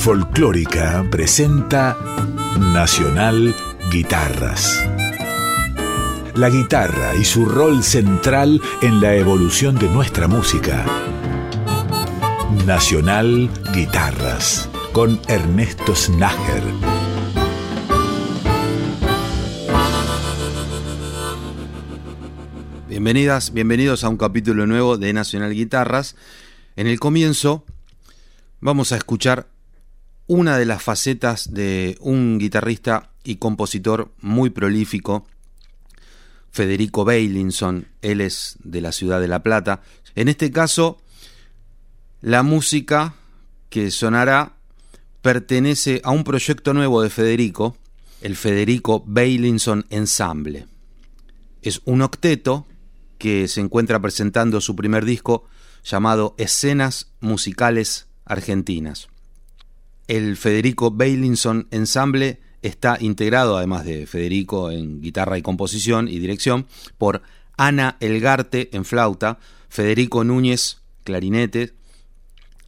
Folclórica presenta Nacional Guitarras. La guitarra y su rol central en la evolución de nuestra música. Nacional Guitarras con Ernesto Snager. Bienvenidas, bienvenidos a un capítulo nuevo de Nacional Guitarras. En el comienzo vamos a escuchar una de las facetas de un guitarrista y compositor muy prolífico, Federico Bailinson, él es de la ciudad de La Plata. En este caso, la música que sonará pertenece a un proyecto nuevo de Federico, el Federico Bailinson Ensemble. Es un octeto que se encuentra presentando su primer disco llamado Escenas Musicales Argentinas. El Federico Bailinson Ensemble está integrado, además de Federico en guitarra y composición y dirección, por Ana Elgarte en flauta, Federico Núñez clarinete,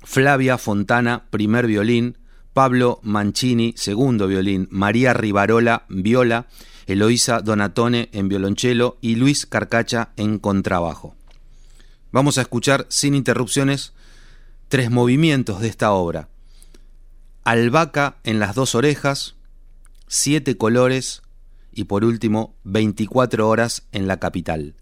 Flavia Fontana primer violín, Pablo Mancini segundo violín, María Rivarola viola, Eloísa Donatone en violonchelo y Luis Carcacha en contrabajo. Vamos a escuchar sin interrupciones tres movimientos de esta obra. Albahaca en las dos orejas, siete colores y por último 24 horas en la capital.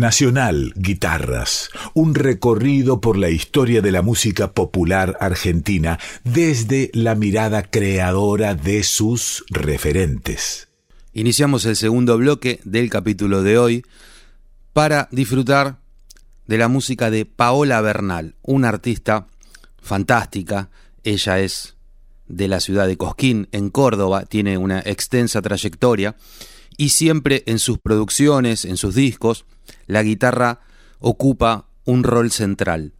Nacional Guitarras, un recorrido por la historia de la música popular argentina desde la mirada creadora de sus referentes. Iniciamos el segundo bloque del capítulo de hoy para disfrutar de la música de Paola Bernal, una artista fantástica. Ella es de la ciudad de Cosquín, en Córdoba, tiene una extensa trayectoria y siempre en sus producciones, en sus discos, la guitarra ocupa un rol central.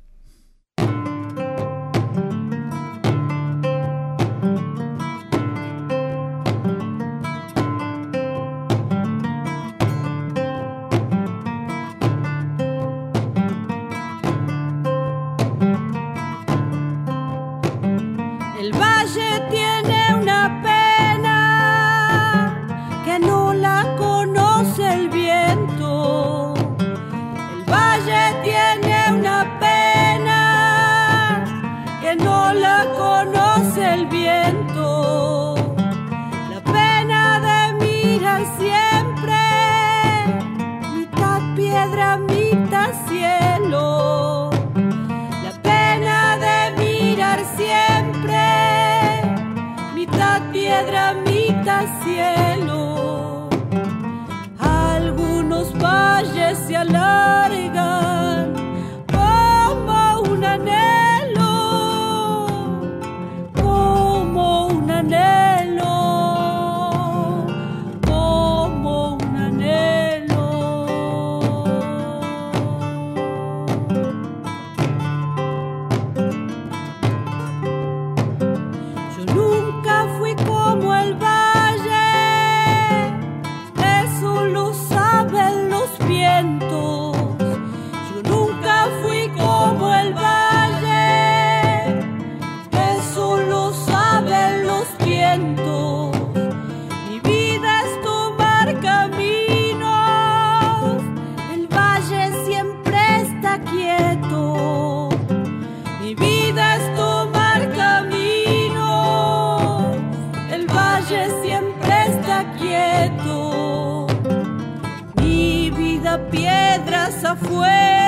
Tomar camino, el valle siempre está quieto. Mi vida piedras afuera.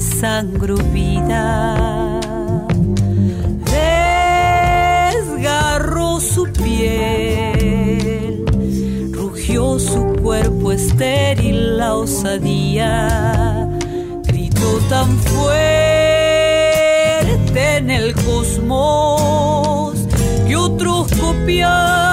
Sangro vida. Desgarró su piel, rugió su cuerpo estéril la osadía, gritó tan fuerte en el cosmos que otros copiaron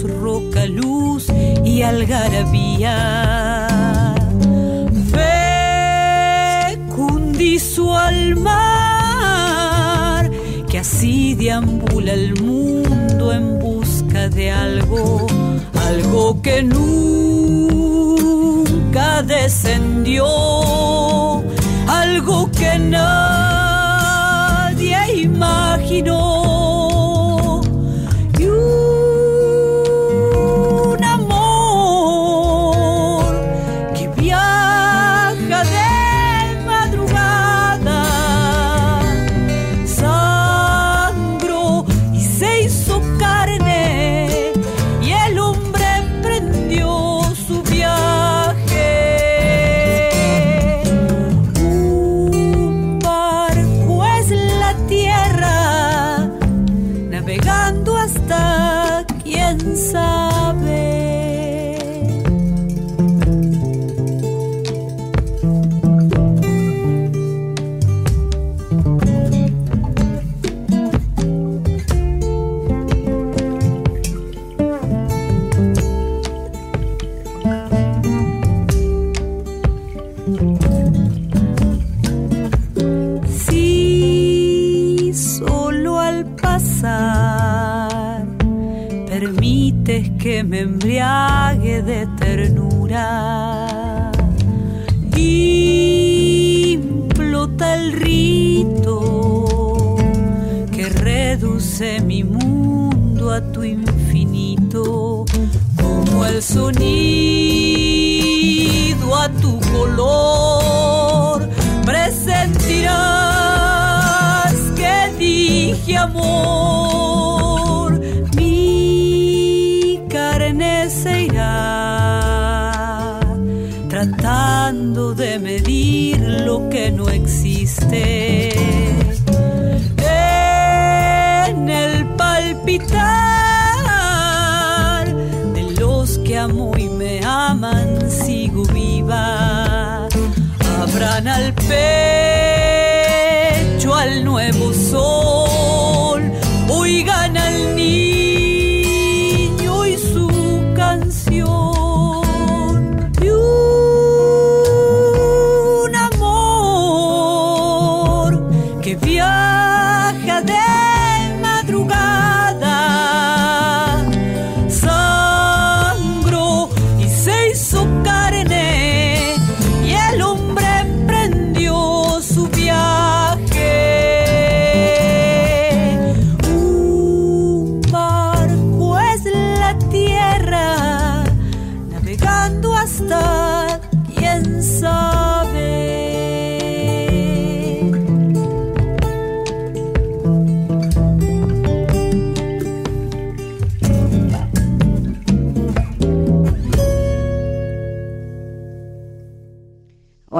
roca, luz y algarabía. Fecundizo al mar que así deambula el mundo en busca de algo, algo que nunca descendió, algo que nadie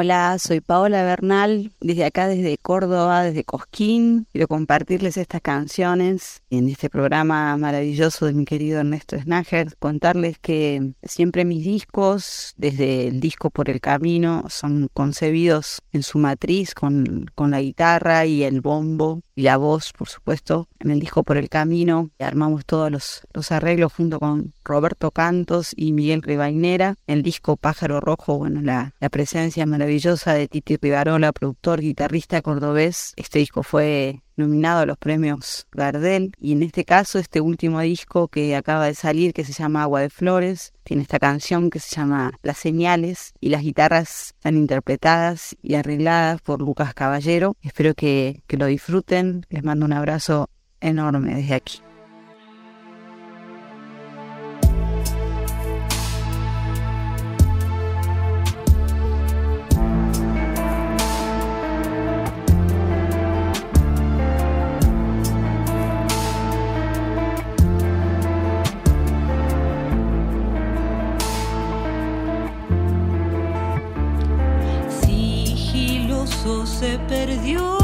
Hola, soy Paola Bernal, desde acá, desde Córdoba, desde Cosquín. Quiero compartirles estas canciones en este programa maravilloso de mi querido Ernesto Snager. Contarles que siempre mis discos, desde el disco Por el Camino, son concebidos en su matriz con, con la guitarra y el bombo y la voz, por supuesto, en el disco Por el Camino. Armamos todos los, los arreglos junto con Roberto Cantos y Miguel Rivainera. El disco Pájaro Rojo, bueno, la, la presencia maravillosa de Titi Rivarola, productor, guitarrista cordobés. Este disco fue nominado a los premios Gardel y en este caso este último disco que acaba de salir que se llama Agua de Flores tiene esta canción que se llama Las Señales y las guitarras están interpretadas y arregladas por Lucas Caballero espero que, que lo disfruten les mando un abrazo enorme desde aquí. Se perdió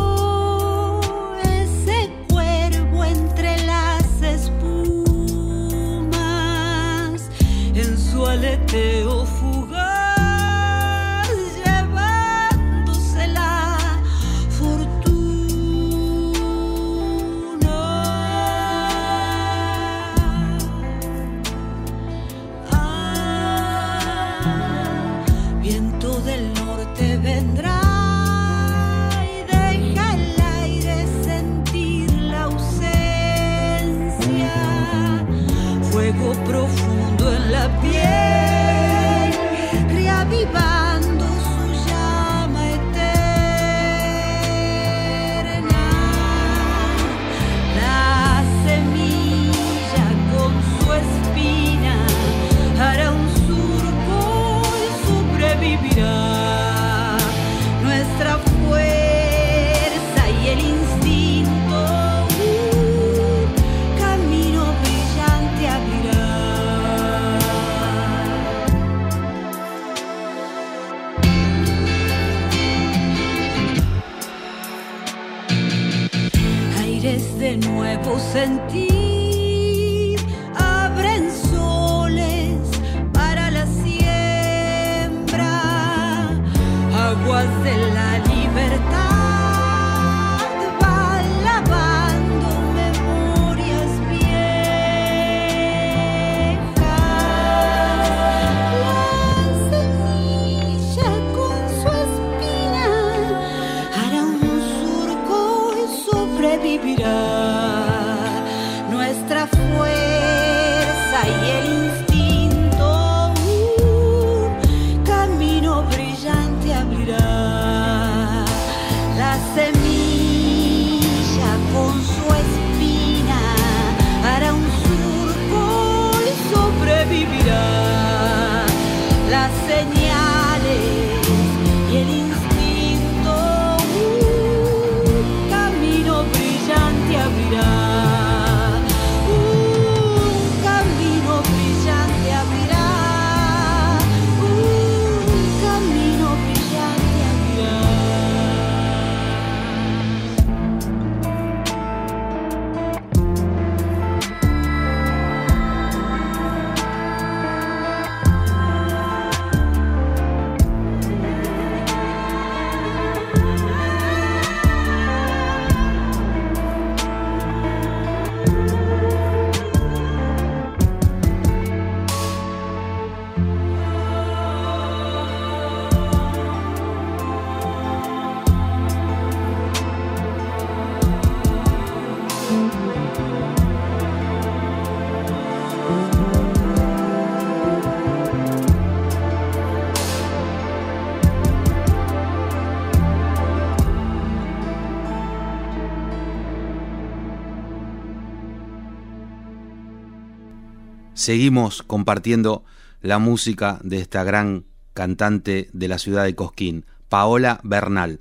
Seguimos compartiendo la música de esta gran cantante de la ciudad de Cosquín, Paola Bernal.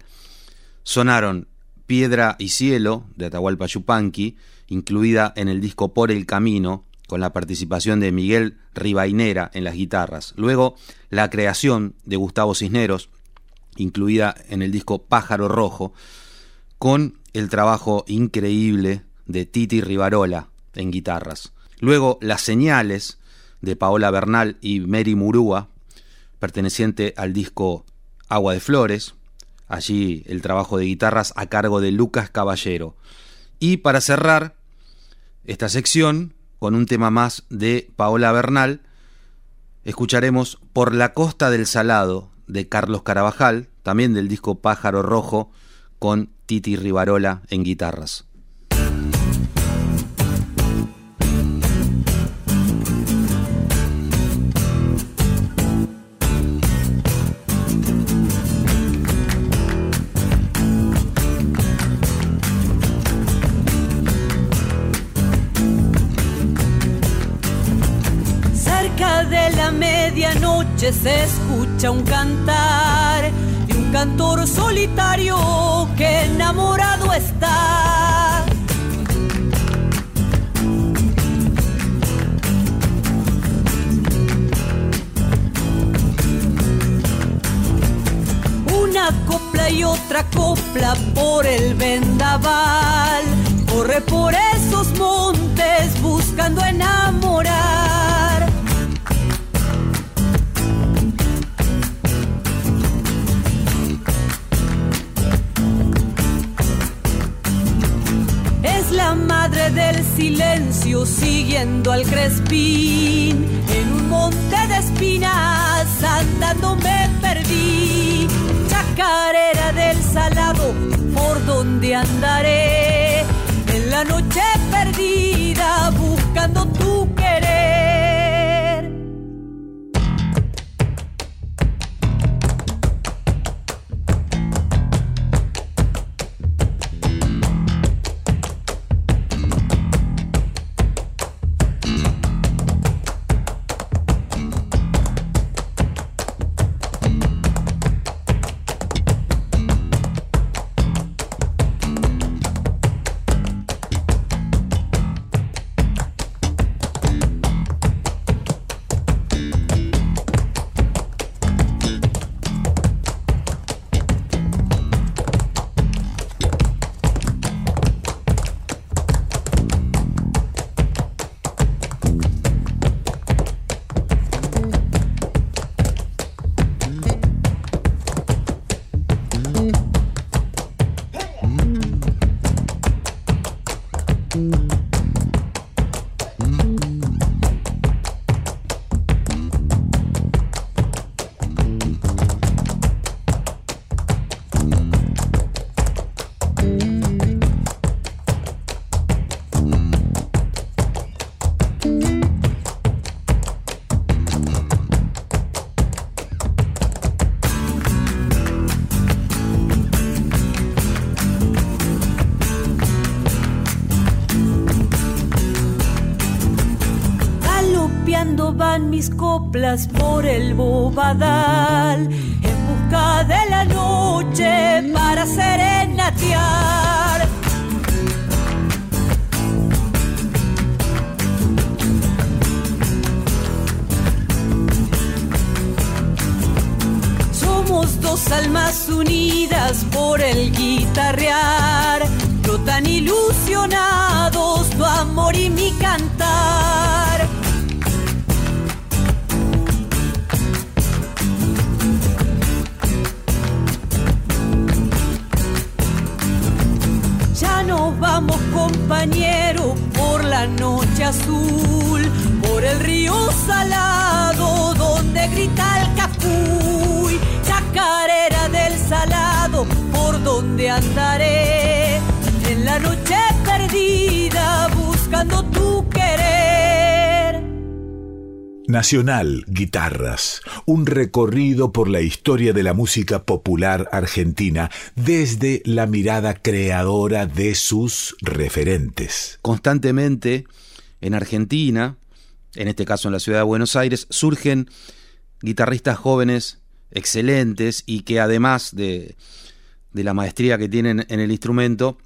Sonaron Piedra y Cielo de Atahualpa Yupanqui, incluida en el disco Por el Camino, con la participación de Miguel Ribainera en las guitarras. Luego, la creación de Gustavo Cisneros, incluida en el disco Pájaro Rojo, con el trabajo increíble de Titi Rivarola en guitarras. Luego, Las Señales de Paola Bernal y Mary Murúa, perteneciente al disco Agua de Flores, allí el trabajo de guitarras a cargo de Lucas Caballero. Y para cerrar esta sección, con un tema más de Paola Bernal, escucharemos Por la costa del Salado de Carlos Carabajal, también del disco Pájaro Rojo, con Titi Rivarola en guitarras. De la medianoche se escucha un cantar de un cantor solitario que enamorado está. Una copla y otra copla por el vendaval. Corre por esos montes buscando enamorar. La madre del silencio siguiendo al crespín. En un monte de espinas andando me perdí. Chacarera del salado, por donde andaré. En la noche perdida buscando por el bobadal en busca de la noche para serenatear. Somos dos almas unidas por el guitarrear, yo tan ilusionados tu amor y mi cantar. Nos vamos compañero por la noche azul, por el río salado donde grita el capuy, chacarera del salado por donde andaré, en la noche perdida buscando tu querer. Nacional Guitarras, un recorrido por la historia de la música popular argentina desde la mirada creadora de sus referentes. Constantemente en Argentina, en este caso en la ciudad de Buenos Aires, surgen guitarristas jóvenes excelentes y que además de, de la maestría que tienen en el instrumento,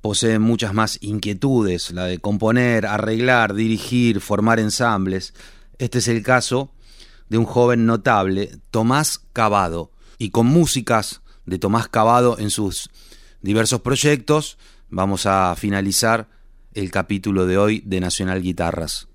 poseen muchas más inquietudes, la de componer, arreglar, dirigir, formar ensambles. Este es el caso de un joven notable, Tomás Cavado, y con músicas de Tomás Cavado en sus diversos proyectos, vamos a finalizar el capítulo de hoy de Nacional Guitarras.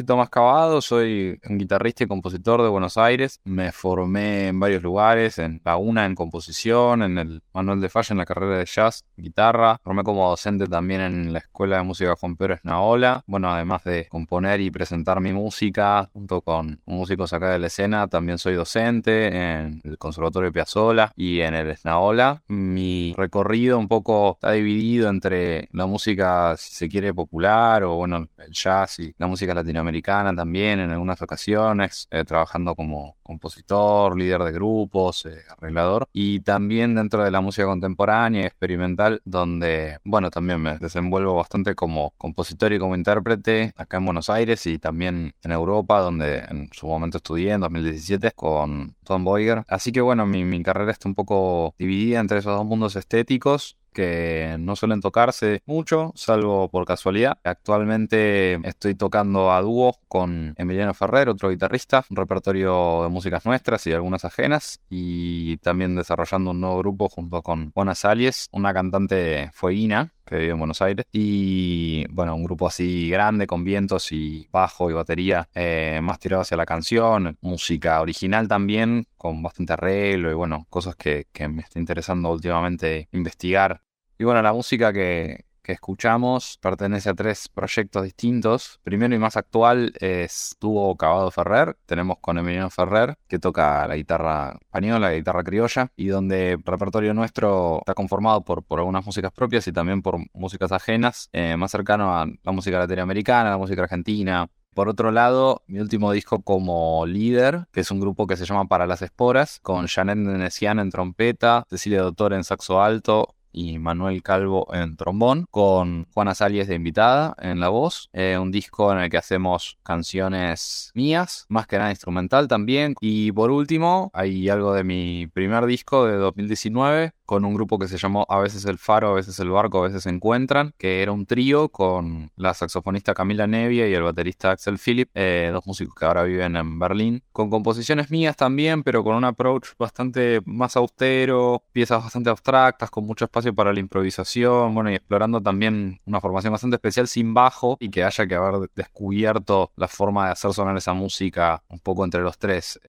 Soy Tomás Cavado, soy un guitarrista y compositor de Buenos Aires. Me formé en varios lugares, en la UNA en composición, en el Manuel de Falla en la carrera de jazz, guitarra. Formé como docente también en la Escuela de Música Juan Pedro Esnaola. Bueno, además de componer y presentar mi música junto con músicos acá de la escena, también soy docente en el Conservatorio Piazzola y en el Esnaola. Mi recorrido un poco está dividido entre la música, si se quiere, popular o bueno, el jazz y la música latinoamericana también en algunas ocasiones, eh, trabajando como compositor, líder de grupos, eh, arreglador, y también dentro de la música contemporánea y experimental, donde, bueno, también me desenvuelvo bastante como compositor y como intérprete acá en Buenos Aires y también en Europa, donde en su momento estudié en 2017 con Tom Boyger. Así que bueno, mi, mi carrera está un poco dividida entre esos dos mundos estéticos que no suelen tocarse mucho, salvo por casualidad. Actualmente estoy tocando a dúo con Emiliano Ferrer, otro guitarrista, un repertorio de músicas nuestras y algunas ajenas, y también desarrollando un nuevo grupo junto con Juana Salies, una cantante fueguina que vive en Buenos Aires, y bueno, un grupo así grande con vientos y bajo y batería eh, más tirado hacia la canción, música original también, con bastante arreglo y bueno, cosas que, que me está interesando últimamente investigar. Y bueno, la música que, que escuchamos pertenece a tres proyectos distintos. Primero y más actual es Tuvo Cavado Ferrer. Tenemos con Emiliano Ferrer, que toca la guitarra española, la guitarra criolla, y donde el repertorio nuestro está conformado por, por algunas músicas propias y también por músicas ajenas, eh, más cercano a la música latinoamericana, la música argentina, por otro lado, mi último disco como líder, que es un grupo que se llama Para las Esporas, con Janet Nenesian en trompeta, Cecilia Doctor en saxo alto, y Manuel Calvo en trombón, con Juana Salies de invitada en la voz. Eh, un disco en el que hacemos canciones mías, más que nada instrumental también. Y por último, hay algo de mi primer disco de 2019 con un grupo que se llamó A veces el Faro, a veces el Barco, a veces se encuentran, que era un trío con la saxofonista Camila Nevia y el baterista Axel Philip, eh, dos músicos que ahora viven en Berlín, con composiciones mías también, pero con un approach bastante más austero, piezas bastante abstractas, con mucho espacio para la improvisación, bueno, y explorando también una formación bastante especial sin bajo y que haya que haber descubierto la forma de hacer sonar esa música un poco entre los tres.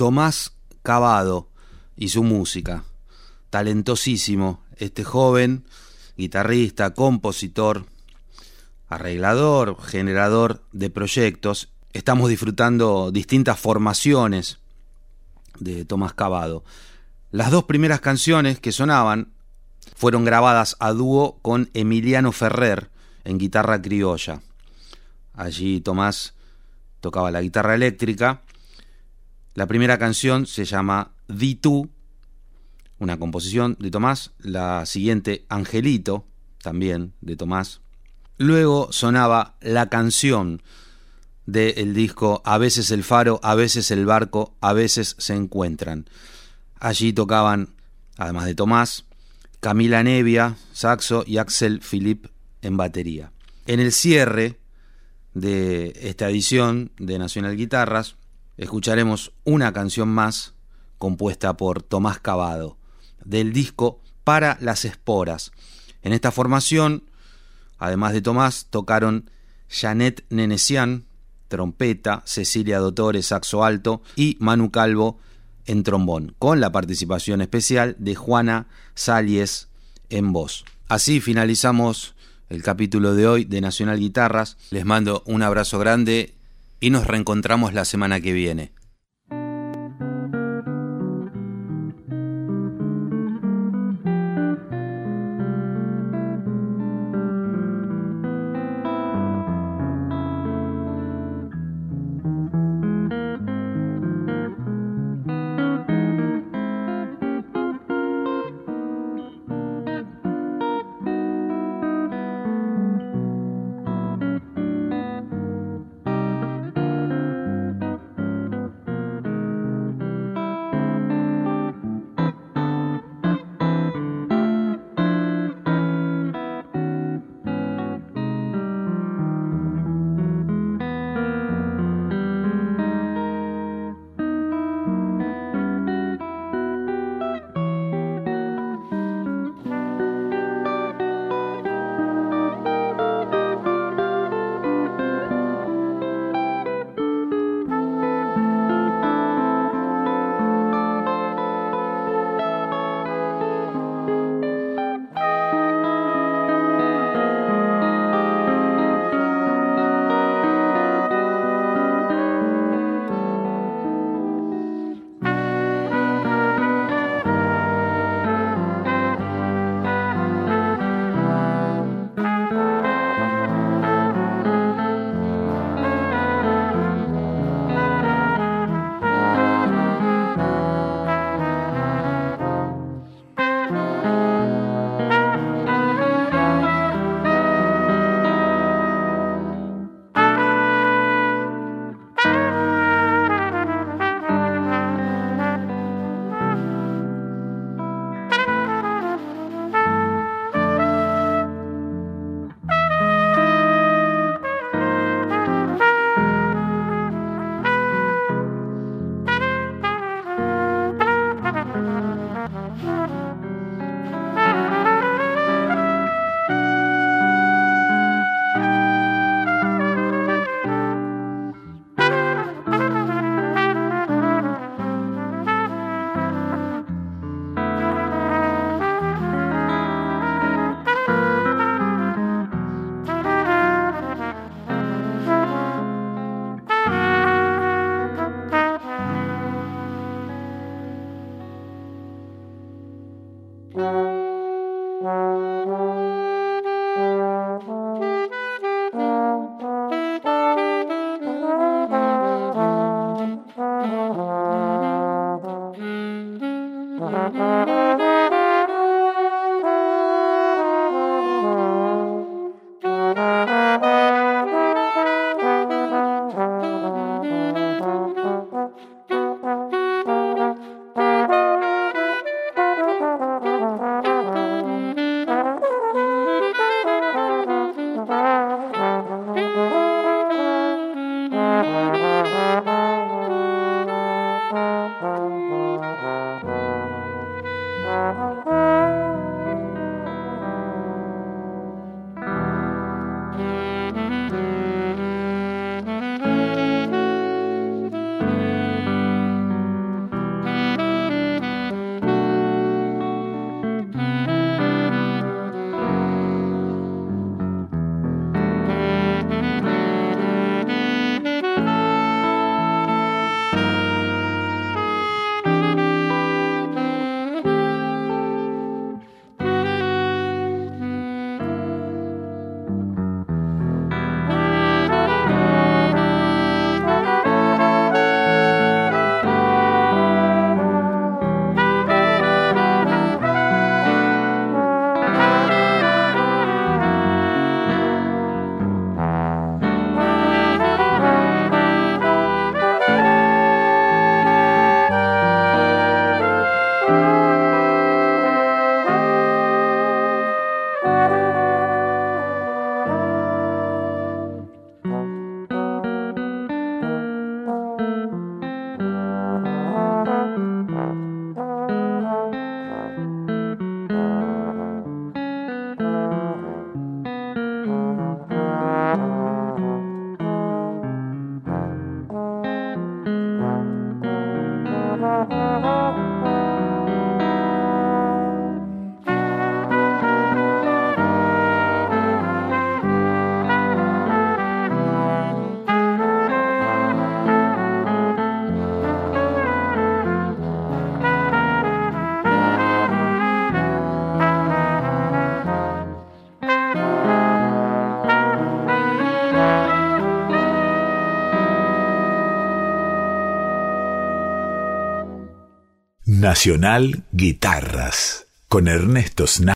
Tomás Cavado y su música. Talentosísimo, este joven, guitarrista, compositor, arreglador, generador de proyectos. Estamos disfrutando distintas formaciones de Tomás Cavado. Las dos primeras canciones que sonaban fueron grabadas a dúo con Emiliano Ferrer en guitarra criolla. Allí Tomás tocaba la guitarra eléctrica. La primera canción se llama Di tú, una composición de Tomás. La siguiente, Angelito, también de Tomás. Luego sonaba la canción del disco A veces el faro, a veces el barco, a veces se encuentran. Allí tocaban, además de Tomás, Camila Nevia, saxo y Axel Philippe en batería. En el cierre de esta edición de Nacional Guitarras, escucharemos una canción más compuesta por Tomás Cavado, del disco Para las Esporas. En esta formación, además de Tomás, tocaron Janet Nenesian, trompeta, Cecilia Dottore, saxo alto y Manu Calvo en trombón, con la participación especial de Juana Salies en voz. Así finalizamos el capítulo de hoy de Nacional Guitarras. Les mando un abrazo grande y nos reencontramos la semana que viene. Nacional Guitarras con Ernesto Sna